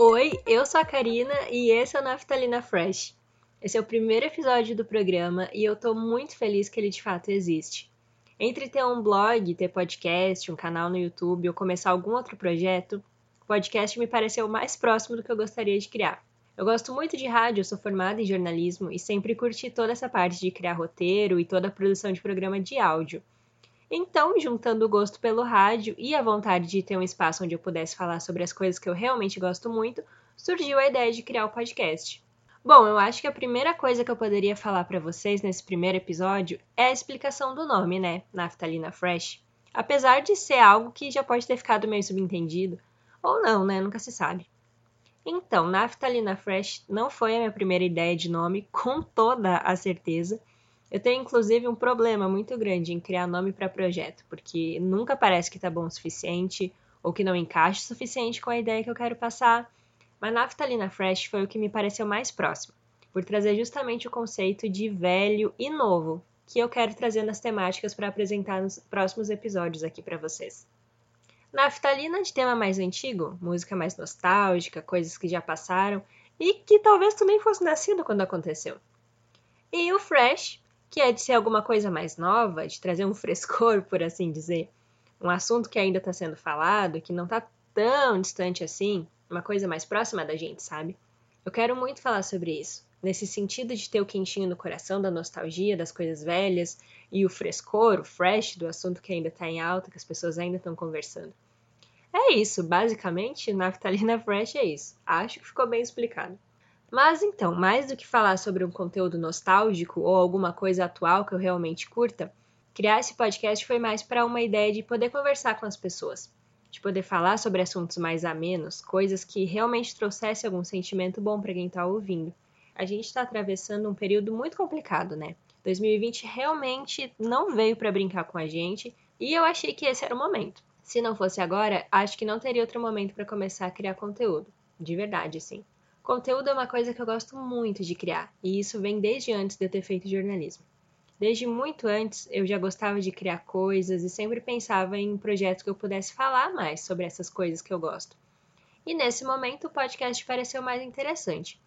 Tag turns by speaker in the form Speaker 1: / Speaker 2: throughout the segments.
Speaker 1: Oi, eu sou a Karina e esse é o Naftalina Fresh. Esse é o primeiro episódio do programa e eu tô muito feliz que ele de fato existe. Entre ter um blog, ter podcast, um canal no YouTube ou começar algum outro projeto, o podcast me pareceu mais próximo do que eu gostaria de criar. Eu gosto muito de rádio, sou formada em jornalismo e sempre curti toda essa parte de criar roteiro e toda a produção de programa de áudio. Então, juntando o gosto pelo rádio e a vontade de ter um espaço onde eu pudesse falar sobre as coisas que eu realmente gosto muito, surgiu a ideia de criar o podcast. Bom, eu acho que a primeira coisa que eu poderia falar para vocês nesse primeiro episódio é a explicação do nome, né? Naftalina Fresh. Apesar de ser algo que já pode ter ficado meio subentendido, ou não, né? Nunca se sabe. Então, Naftalina Fresh não foi a minha primeira ideia de nome, com toda a certeza. Eu tenho inclusive um problema muito grande em criar nome para projeto, porque nunca parece que tá bom o suficiente ou que não encaixa o suficiente com a ideia que eu quero passar. Mas Naftalina Fresh foi o que me pareceu mais próximo, por trazer justamente o conceito de velho e novo, que eu quero trazer nas temáticas para apresentar nos próximos episódios aqui para vocês. Naftalina de tema mais antigo, música mais nostálgica, coisas que já passaram e que talvez tu nem fosse nascido quando aconteceu. E o Fresh, que é de ser alguma coisa mais nova, de trazer um frescor, por assim dizer, um assunto que ainda está sendo falado, que não está tão distante assim, uma coisa mais próxima da gente, sabe? Eu quero muito falar sobre isso, nesse sentido de ter o quentinho no coração da nostalgia das coisas velhas e o frescor, o fresh do assunto que ainda está em alta, que as pessoas ainda estão conversando. É isso, basicamente, Naftalina Fresh é isso. Acho que ficou bem explicado. Mas então, mais do que falar sobre um conteúdo nostálgico ou alguma coisa atual que eu realmente curta, criar esse podcast foi mais para uma ideia de poder conversar com as pessoas, de poder falar sobre assuntos mais amenos, coisas que realmente trouxessem algum sentimento bom para quem está ouvindo. A gente está atravessando um período muito complicado, né? 2020 realmente não veio para brincar com a gente e eu achei que esse era o momento. Se não fosse agora, acho que não teria outro momento para começar a criar conteúdo. De verdade, sim. Conteúdo é uma coisa que eu gosto muito de criar, e isso vem desde antes de eu ter feito jornalismo. Desde muito antes eu já gostava de criar coisas e sempre pensava em projetos que eu pudesse falar mais sobre essas coisas que eu gosto. E nesse momento o podcast pareceu mais interessante,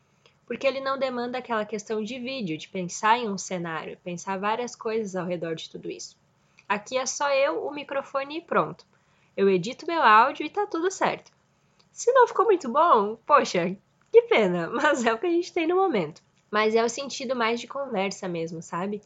Speaker 1: porque ele não demanda aquela questão de vídeo, de pensar em um cenário, pensar várias coisas ao redor de tudo isso. Aqui é só eu, o microfone e pronto. Eu edito meu áudio e tá tudo certo. Se não ficou muito bom, poxa, que pena, mas é o que a gente tem no momento. Mas é o sentido mais de conversa mesmo, sabe?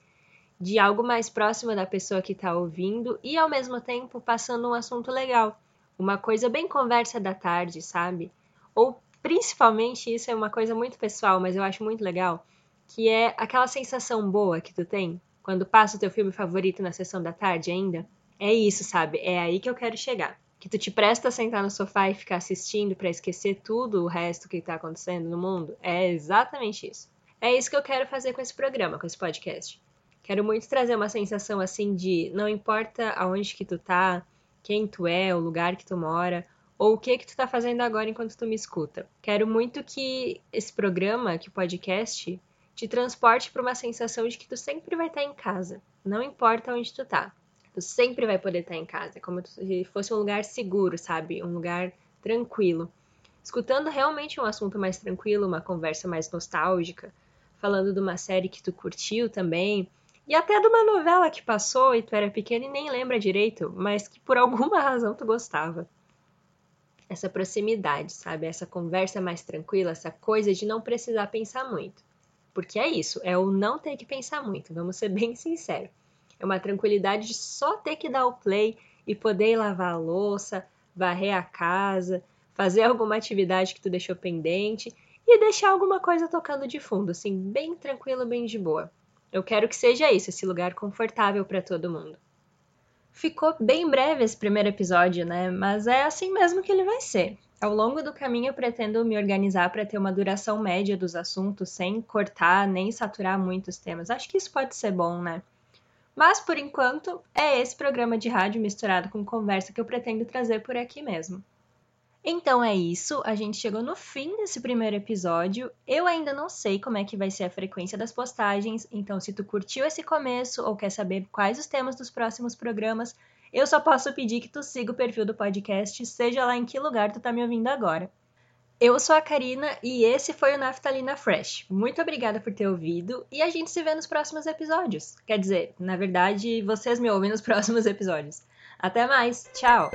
Speaker 1: De algo mais próximo da pessoa que tá ouvindo e ao mesmo tempo passando um assunto legal. Uma coisa bem conversa da tarde, sabe? Ou principalmente, isso é uma coisa muito pessoal, mas eu acho muito legal, que é aquela sensação boa que tu tem quando passa o teu filme favorito na sessão da tarde ainda. É isso, sabe? É aí que eu quero chegar que tu te presta a sentar no sofá e ficar assistindo para esquecer tudo o resto que tá acontecendo no mundo, é exatamente isso. É isso que eu quero fazer com esse programa, com esse podcast. Quero muito trazer uma sensação assim de não importa aonde que tu tá, quem tu é, o lugar que tu mora, ou o que que tu tá fazendo agora enquanto tu me escuta. Quero muito que esse programa, que o podcast, te transporte para uma sensação de que tu sempre vai estar em casa, não importa onde tu tá. Tu sempre vai poder estar em casa, como se fosse um lugar seguro, sabe? Um lugar tranquilo. Escutando realmente um assunto mais tranquilo, uma conversa mais nostálgica, falando de uma série que tu curtiu também, e até de uma novela que passou e tu era pequena e nem lembra direito, mas que por alguma razão tu gostava. Essa proximidade, sabe? Essa conversa mais tranquila, essa coisa de não precisar pensar muito. Porque é isso, é o não ter que pensar muito, vamos ser bem sinceros. É uma tranquilidade de só ter que dar o play e poder ir lavar a louça, varrer a casa, fazer alguma atividade que tu deixou pendente e deixar alguma coisa tocando de fundo, assim, bem tranquilo, bem de boa. Eu quero que seja isso, esse lugar confortável para todo mundo. Ficou bem breve esse primeiro episódio, né? Mas é assim mesmo que ele vai ser. Ao longo do caminho, eu pretendo me organizar para ter uma duração média dos assuntos, sem cortar nem saturar muitos temas. Acho que isso pode ser bom, né? Mas por enquanto é esse programa de rádio misturado com conversa que eu pretendo trazer por aqui mesmo. Então é isso, a gente chegou no fim desse primeiro episódio. Eu ainda não sei como é que vai ser a frequência das postagens, então se tu curtiu esse começo ou quer saber quais os temas dos próximos programas, eu só posso pedir que tu siga o perfil do podcast, seja lá em que lugar tu tá me ouvindo agora. Eu sou a Karina e esse foi o Naftalina Fresh. Muito obrigada por ter ouvido e a gente se vê nos próximos episódios. Quer dizer, na verdade, vocês me ouvem nos próximos episódios. Até mais, tchau!